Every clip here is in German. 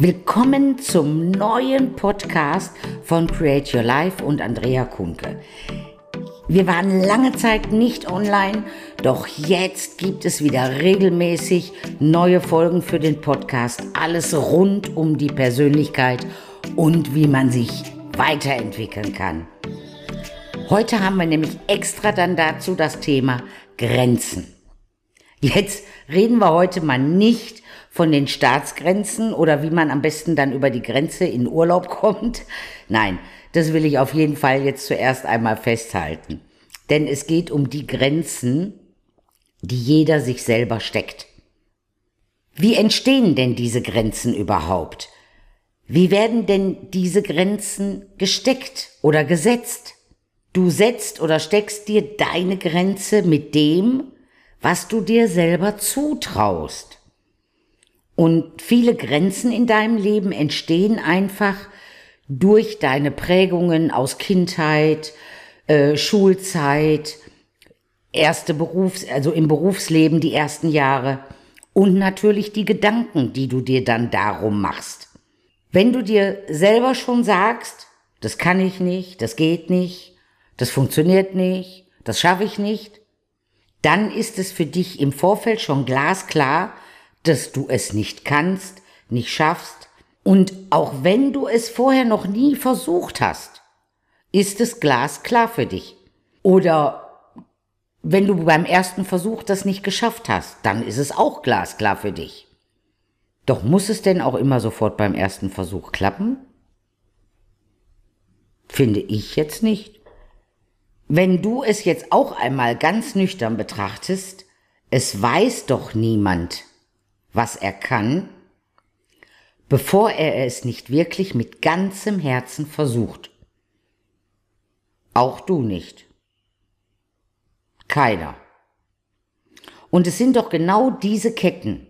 Willkommen zum neuen Podcast von Create Your Life und Andrea Kunke. Wir waren lange Zeit nicht online, doch jetzt gibt es wieder regelmäßig neue Folgen für den Podcast. Alles rund um die Persönlichkeit und wie man sich weiterentwickeln kann. Heute haben wir nämlich extra dann dazu das Thema Grenzen. Jetzt reden wir heute mal nicht von den Staatsgrenzen oder wie man am besten dann über die Grenze in Urlaub kommt. Nein, das will ich auf jeden Fall jetzt zuerst einmal festhalten. Denn es geht um die Grenzen, die jeder sich selber steckt. Wie entstehen denn diese Grenzen überhaupt? Wie werden denn diese Grenzen gesteckt oder gesetzt? Du setzt oder steckst dir deine Grenze mit dem, was du dir selber zutraust. Und viele Grenzen in deinem Leben entstehen einfach durch deine Prägungen aus Kindheit, äh, Schulzeit, erste Berufs-, also im Berufsleben die ersten Jahre und natürlich die Gedanken, die du dir dann darum machst. Wenn du dir selber schon sagst, das kann ich nicht, das geht nicht, das funktioniert nicht, das schaffe ich nicht, dann ist es für dich im Vorfeld schon glasklar, dass du es nicht kannst, nicht schaffst. Und auch wenn du es vorher noch nie versucht hast, ist es glasklar für dich. Oder wenn du beim ersten Versuch das nicht geschafft hast, dann ist es auch glasklar für dich. Doch muss es denn auch immer sofort beim ersten Versuch klappen? Finde ich jetzt nicht. Wenn du es jetzt auch einmal ganz nüchtern betrachtest, es weiß doch niemand, was er kann, bevor er es nicht wirklich mit ganzem Herzen versucht. Auch du nicht. Keiner. Und es sind doch genau diese Ketten,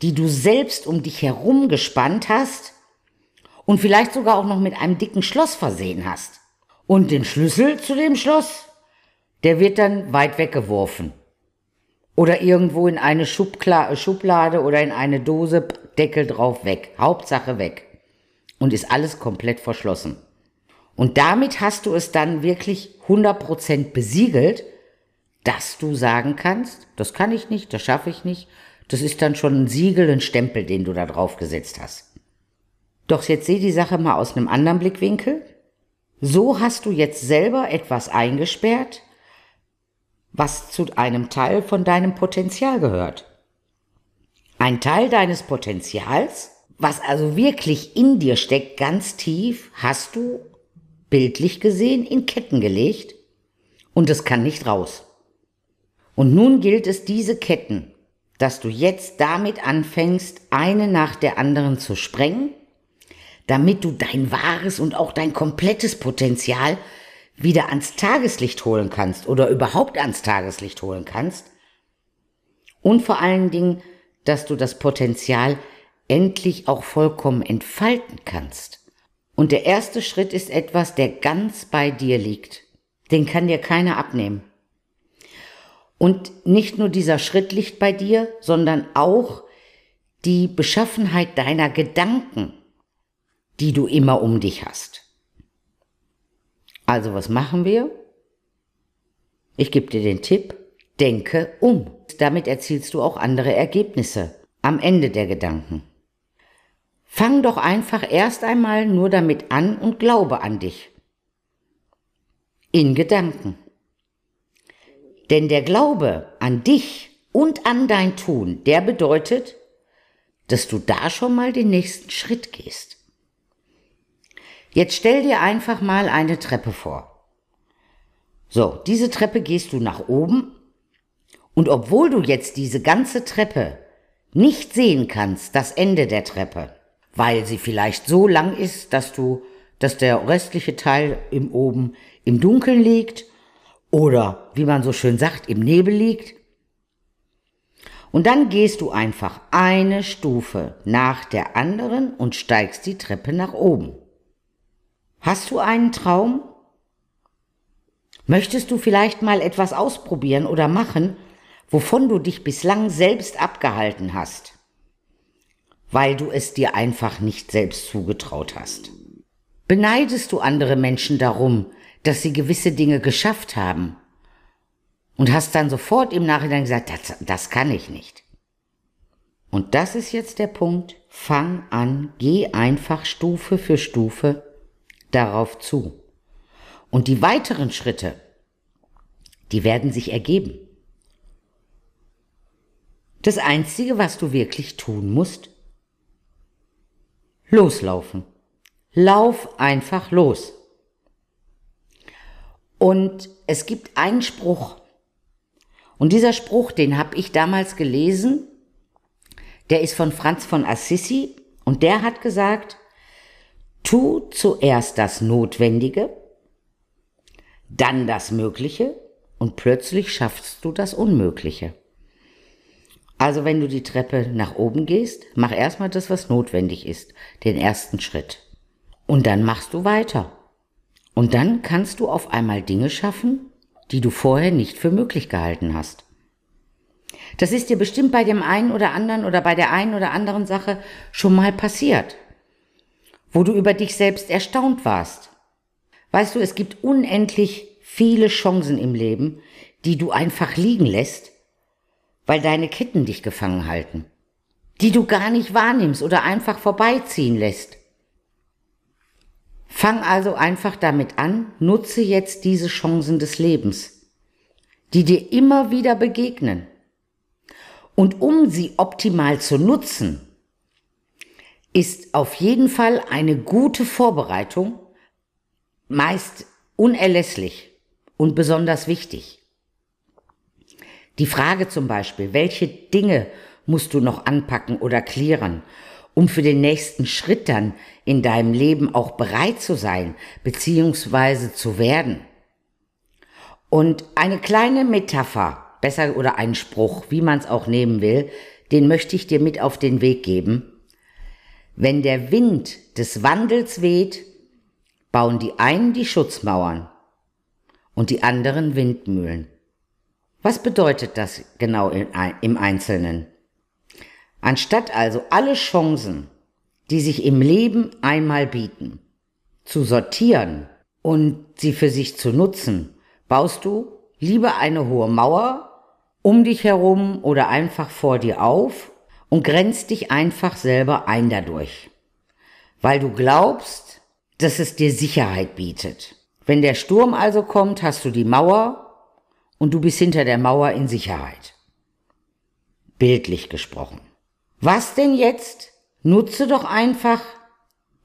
die du selbst um dich herum gespannt hast und vielleicht sogar auch noch mit einem dicken Schloss versehen hast. Und den Schlüssel zu dem Schloss, der wird dann weit weggeworfen. Oder irgendwo in eine Schubkla Schublade oder in eine Dose, Deckel drauf weg. Hauptsache weg. Und ist alles komplett verschlossen. Und damit hast du es dann wirklich 100% besiegelt, dass du sagen kannst, das kann ich nicht, das schaffe ich nicht. Das ist dann schon ein Siegel, ein Stempel, den du da drauf gesetzt hast. Doch jetzt seh die Sache mal aus einem anderen Blickwinkel. So hast du jetzt selber etwas eingesperrt, was zu einem Teil von deinem Potenzial gehört. Ein Teil deines Potenzials, was also wirklich in dir steckt, ganz tief, hast du bildlich gesehen in Ketten gelegt und es kann nicht raus. Und nun gilt es, diese Ketten, dass du jetzt damit anfängst, eine nach der anderen zu sprengen damit du dein wahres und auch dein komplettes Potenzial wieder ans Tageslicht holen kannst oder überhaupt ans Tageslicht holen kannst. Und vor allen Dingen, dass du das Potenzial endlich auch vollkommen entfalten kannst. Und der erste Schritt ist etwas, der ganz bei dir liegt. Den kann dir keiner abnehmen. Und nicht nur dieser Schritt liegt bei dir, sondern auch die Beschaffenheit deiner Gedanken die du immer um dich hast. Also was machen wir? Ich gebe dir den Tipp, denke um. Damit erzielst du auch andere Ergebnisse am Ende der Gedanken. Fang doch einfach erst einmal nur damit an und glaube an dich. In Gedanken. Denn der Glaube an dich und an dein Tun, der bedeutet, dass du da schon mal den nächsten Schritt gehst. Jetzt stell dir einfach mal eine Treppe vor. So, diese Treppe gehst du nach oben und obwohl du jetzt diese ganze Treppe nicht sehen kannst, das Ende der Treppe, weil sie vielleicht so lang ist, dass du, dass der restliche Teil im oben im Dunkeln liegt oder, wie man so schön sagt, im Nebel liegt. Und dann gehst du einfach eine Stufe nach der anderen und steigst die Treppe nach oben. Hast du einen Traum? Möchtest du vielleicht mal etwas ausprobieren oder machen, wovon du dich bislang selbst abgehalten hast? weil du es dir einfach nicht selbst zugetraut hast. Beneidest du andere Menschen darum, dass sie gewisse Dinge geschafft haben und hast dann sofort im Nachhinein gesagt, das, das kann ich nicht. Und das ist jetzt der Punkt, fang an, geh einfach Stufe für Stufe darauf zu. Und die weiteren Schritte, die werden sich ergeben. Das Einzige, was du wirklich tun musst, loslaufen. Lauf einfach los. Und es gibt einen Spruch. Und dieser Spruch, den habe ich damals gelesen, der ist von Franz von Assisi und der hat gesagt, tu zuerst das Notwendige, dann das Mögliche und plötzlich schaffst du das Unmögliche. Also wenn du die Treppe nach oben gehst, mach erstmal das, was notwendig ist, den ersten Schritt. Und dann machst du weiter. Und dann kannst du auf einmal Dinge schaffen, die du vorher nicht für möglich gehalten hast. Das ist dir bestimmt bei dem einen oder anderen oder bei der einen oder anderen Sache schon mal passiert, wo du über dich selbst erstaunt warst. Weißt du, es gibt unendlich viele Chancen im Leben, die du einfach liegen lässt, weil deine Ketten dich gefangen halten, die du gar nicht wahrnimmst oder einfach vorbeiziehen lässt. Fang also einfach damit an, nutze jetzt diese Chancen des Lebens, die dir immer wieder begegnen. Und um sie optimal zu nutzen, ist auf jeden Fall eine gute Vorbereitung meist unerlässlich und besonders wichtig. Die Frage zum Beispiel, welche Dinge musst du noch anpacken oder klären, um für den nächsten Schritt dann in deinem Leben auch bereit zu sein, beziehungsweise zu werden. Und eine kleine Metapher, besser oder ein Spruch, wie man es auch nehmen will, den möchte ich dir mit auf den Weg geben. Wenn der Wind des Wandels weht, bauen die einen die Schutzmauern und die anderen Windmühlen. Was bedeutet das genau im Einzelnen? Anstatt also alle Chancen, die sich im Leben einmal bieten, zu sortieren und sie für sich zu nutzen, baust du lieber eine hohe Mauer um dich herum oder einfach vor dir auf und grenzt dich einfach selber ein dadurch. Weil du glaubst, dass es dir Sicherheit bietet. Wenn der Sturm also kommt, hast du die Mauer und du bist hinter der Mauer in Sicherheit. Bildlich gesprochen. Was denn jetzt? Nutze doch einfach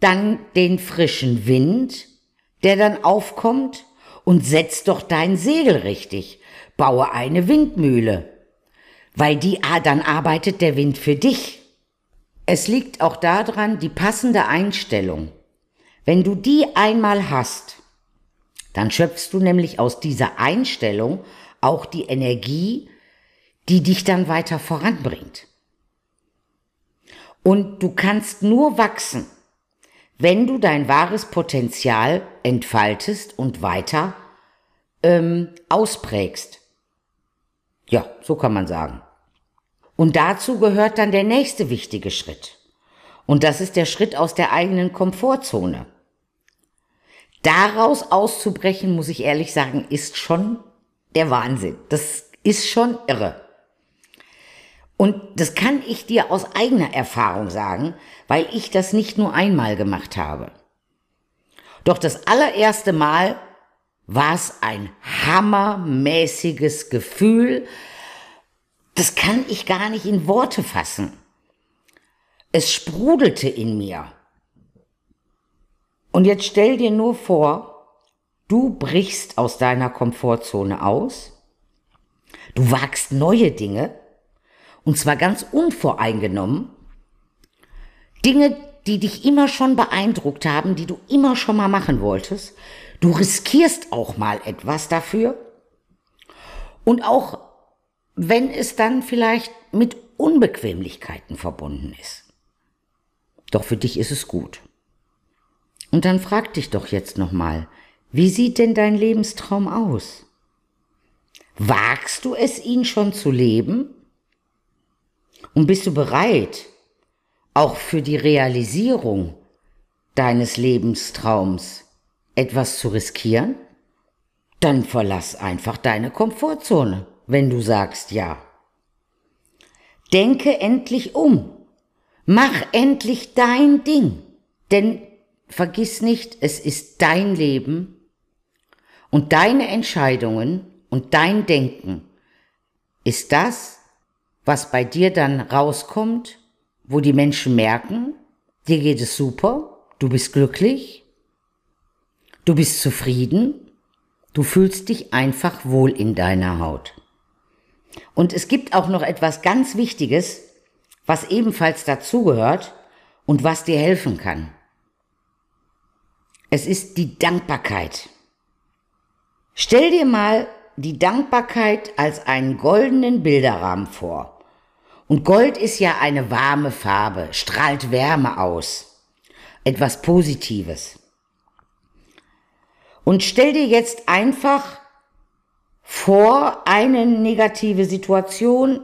dann den frischen Wind, der dann aufkommt und setz doch dein Segel richtig baue eine Windmühle, weil die, dann arbeitet der Wind für dich. Es liegt auch daran, die passende Einstellung. Wenn du die einmal hast, dann schöpfst du nämlich aus dieser Einstellung auch die Energie, die dich dann weiter voranbringt. Und du kannst nur wachsen, wenn du dein wahres Potenzial entfaltest und weiter ähm, ausprägst. Ja, so kann man sagen. Und dazu gehört dann der nächste wichtige Schritt. Und das ist der Schritt aus der eigenen Komfortzone. Daraus auszubrechen, muss ich ehrlich sagen, ist schon der Wahnsinn. Das ist schon irre. Und das kann ich dir aus eigener Erfahrung sagen, weil ich das nicht nur einmal gemacht habe. Doch das allererste Mal war es ein hammermäßiges Gefühl. Das kann ich gar nicht in Worte fassen. Es sprudelte in mir. Und jetzt stell dir nur vor, du brichst aus deiner Komfortzone aus, du wagst neue Dinge, und zwar ganz unvoreingenommen, Dinge, die dich immer schon beeindruckt haben, die du immer schon mal machen wolltest, Du riskierst auch mal etwas dafür. Und auch wenn es dann vielleicht mit Unbequemlichkeiten verbunden ist. Doch für dich ist es gut. Und dann frag dich doch jetzt nochmal, wie sieht denn dein Lebenstraum aus? Wagst du es, ihn schon zu leben? Und bist du bereit, auch für die Realisierung deines Lebenstraums etwas zu riskieren? Dann verlass einfach deine Komfortzone, wenn du sagst ja. Denke endlich um. Mach endlich dein Ding. Denn vergiss nicht, es ist dein Leben und deine Entscheidungen und dein Denken ist das, was bei dir dann rauskommt, wo die Menschen merken, dir geht es super, du bist glücklich, du bist zufrieden, du fühlst dich einfach wohl in deiner Haut. Und es gibt auch noch etwas ganz Wichtiges, was ebenfalls dazugehört und was dir helfen kann. Es ist die Dankbarkeit. Stell dir mal die Dankbarkeit als einen goldenen Bilderrahmen vor. Und Gold ist ja eine warme Farbe, strahlt Wärme aus. Etwas Positives. Und stell dir jetzt einfach vor eine negative Situation,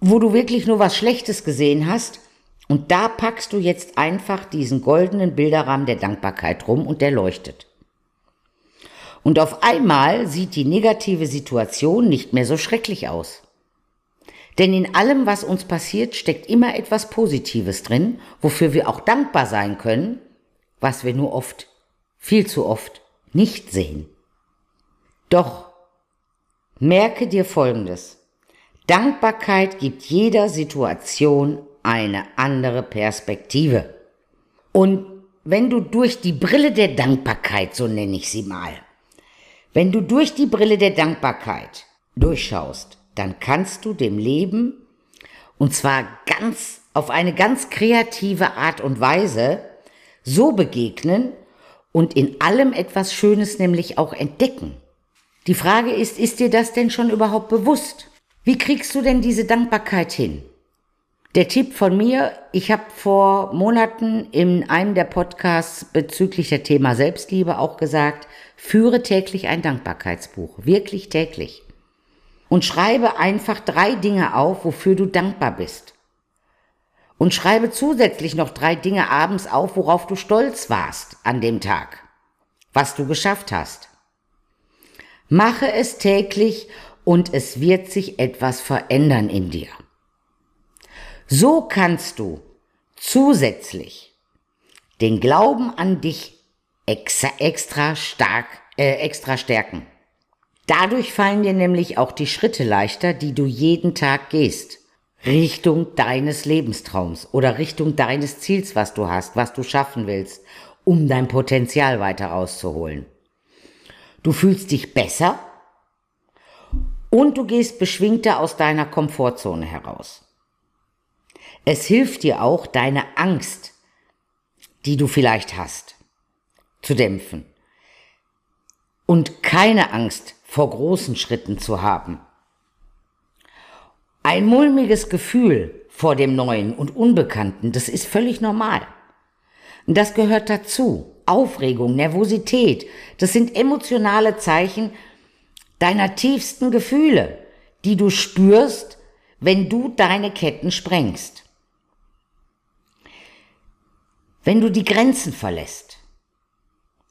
wo du wirklich nur was Schlechtes gesehen hast. Und da packst du jetzt einfach diesen goldenen Bilderrahmen der Dankbarkeit rum und der leuchtet. Und auf einmal sieht die negative Situation nicht mehr so schrecklich aus. Denn in allem, was uns passiert, steckt immer etwas Positives drin, wofür wir auch dankbar sein können, was wir nur oft, viel zu oft, nicht sehen. Doch merke dir Folgendes. Dankbarkeit gibt jeder Situation eine andere Perspektive. Und wenn du durch die Brille der Dankbarkeit, so nenne ich sie mal, wenn du durch die Brille der Dankbarkeit durchschaust, dann kannst du dem Leben, und zwar ganz, auf eine ganz kreative Art und Weise, so begegnen und in allem etwas Schönes nämlich auch entdecken. Die Frage ist, ist dir das denn schon überhaupt bewusst? Wie kriegst du denn diese Dankbarkeit hin? Der Tipp von mir, ich habe vor Monaten in einem der Podcasts bezüglich der Thema Selbstliebe auch gesagt, führe täglich ein Dankbarkeitsbuch, wirklich täglich. Und schreibe einfach drei Dinge auf, wofür du dankbar bist. Und schreibe zusätzlich noch drei Dinge abends auf, worauf du stolz warst an dem Tag, was du geschafft hast. Mache es täglich und es wird sich etwas verändern in dir. So kannst du zusätzlich den Glauben an dich extra stark, äh, extra stärken. Dadurch fallen dir nämlich auch die Schritte leichter, die du jeden Tag gehst. Richtung deines Lebenstraums oder Richtung deines Ziels, was du hast, was du schaffen willst, um dein Potenzial weiter rauszuholen. Du fühlst dich besser und du gehst beschwingter aus deiner Komfortzone heraus. Es hilft dir auch, deine Angst, die du vielleicht hast, zu dämpfen. Und keine Angst vor großen Schritten zu haben. Ein mulmiges Gefühl vor dem Neuen und Unbekannten, das ist völlig normal. Und das gehört dazu. Aufregung, Nervosität, das sind emotionale Zeichen deiner tiefsten Gefühle, die du spürst, wenn du deine Ketten sprengst. Wenn du die Grenzen verlässt.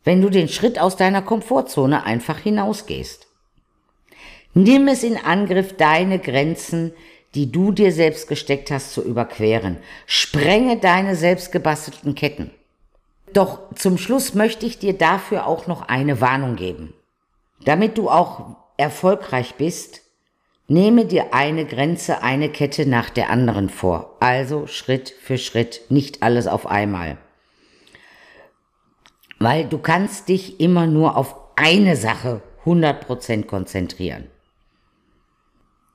Wenn du den Schritt aus deiner Komfortzone einfach hinausgehst. Nimm es in Angriff, deine Grenzen, die du dir selbst gesteckt hast, zu überqueren. Sprenge deine selbstgebastelten Ketten. Doch zum Schluss möchte ich dir dafür auch noch eine Warnung geben. Damit du auch erfolgreich bist, Nehme dir eine Grenze, eine Kette nach der anderen vor. Also Schritt für Schritt, nicht alles auf einmal. Weil du kannst dich immer nur auf eine Sache 100% konzentrieren.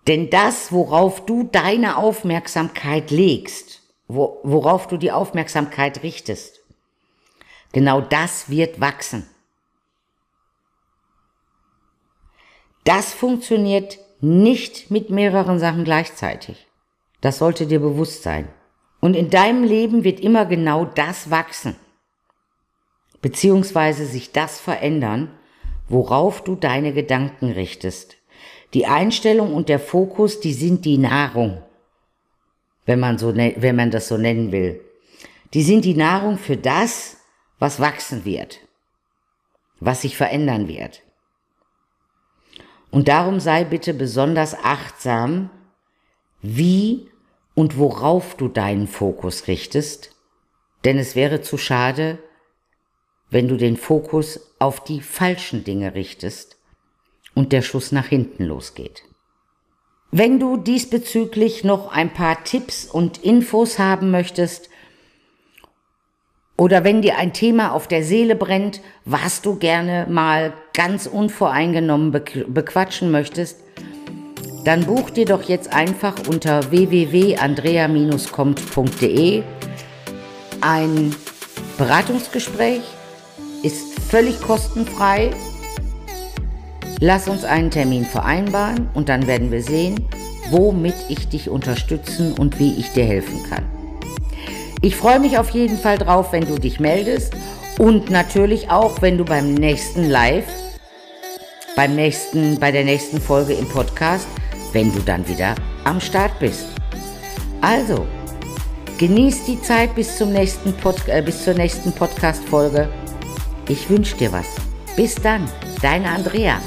Denn das, worauf du deine Aufmerksamkeit legst, wo, worauf du die Aufmerksamkeit richtest, genau das wird wachsen. Das funktioniert nicht mit mehreren Sachen gleichzeitig. Das sollte dir bewusst sein. Und in deinem Leben wird immer genau das wachsen, beziehungsweise sich das verändern, worauf du deine Gedanken richtest. Die Einstellung und der Fokus, die sind die Nahrung, wenn man, so, wenn man das so nennen will. Die sind die Nahrung für das, was wachsen wird, was sich verändern wird. Und darum sei bitte besonders achtsam, wie und worauf du deinen Fokus richtest, denn es wäre zu schade, wenn du den Fokus auf die falschen Dinge richtest und der Schuss nach hinten losgeht. Wenn du diesbezüglich noch ein paar Tipps und Infos haben möchtest, oder wenn dir ein Thema auf der Seele brennt, was du gerne mal ganz unvoreingenommen bequatschen möchtest, dann buch dir doch jetzt einfach unter www.andrea-kommt.de ein Beratungsgespräch, ist völlig kostenfrei. Lass uns einen Termin vereinbaren und dann werden wir sehen, womit ich dich unterstützen und wie ich dir helfen kann. Ich freue mich auf jeden Fall drauf, wenn du dich meldest und natürlich auch, wenn du beim nächsten Live, beim nächsten, bei der nächsten Folge im Podcast, wenn du dann wieder am Start bist. Also, genieß die Zeit bis, zum nächsten Pod, äh, bis zur nächsten Podcast-Folge. Ich wünsche dir was. Bis dann, deine Andrea.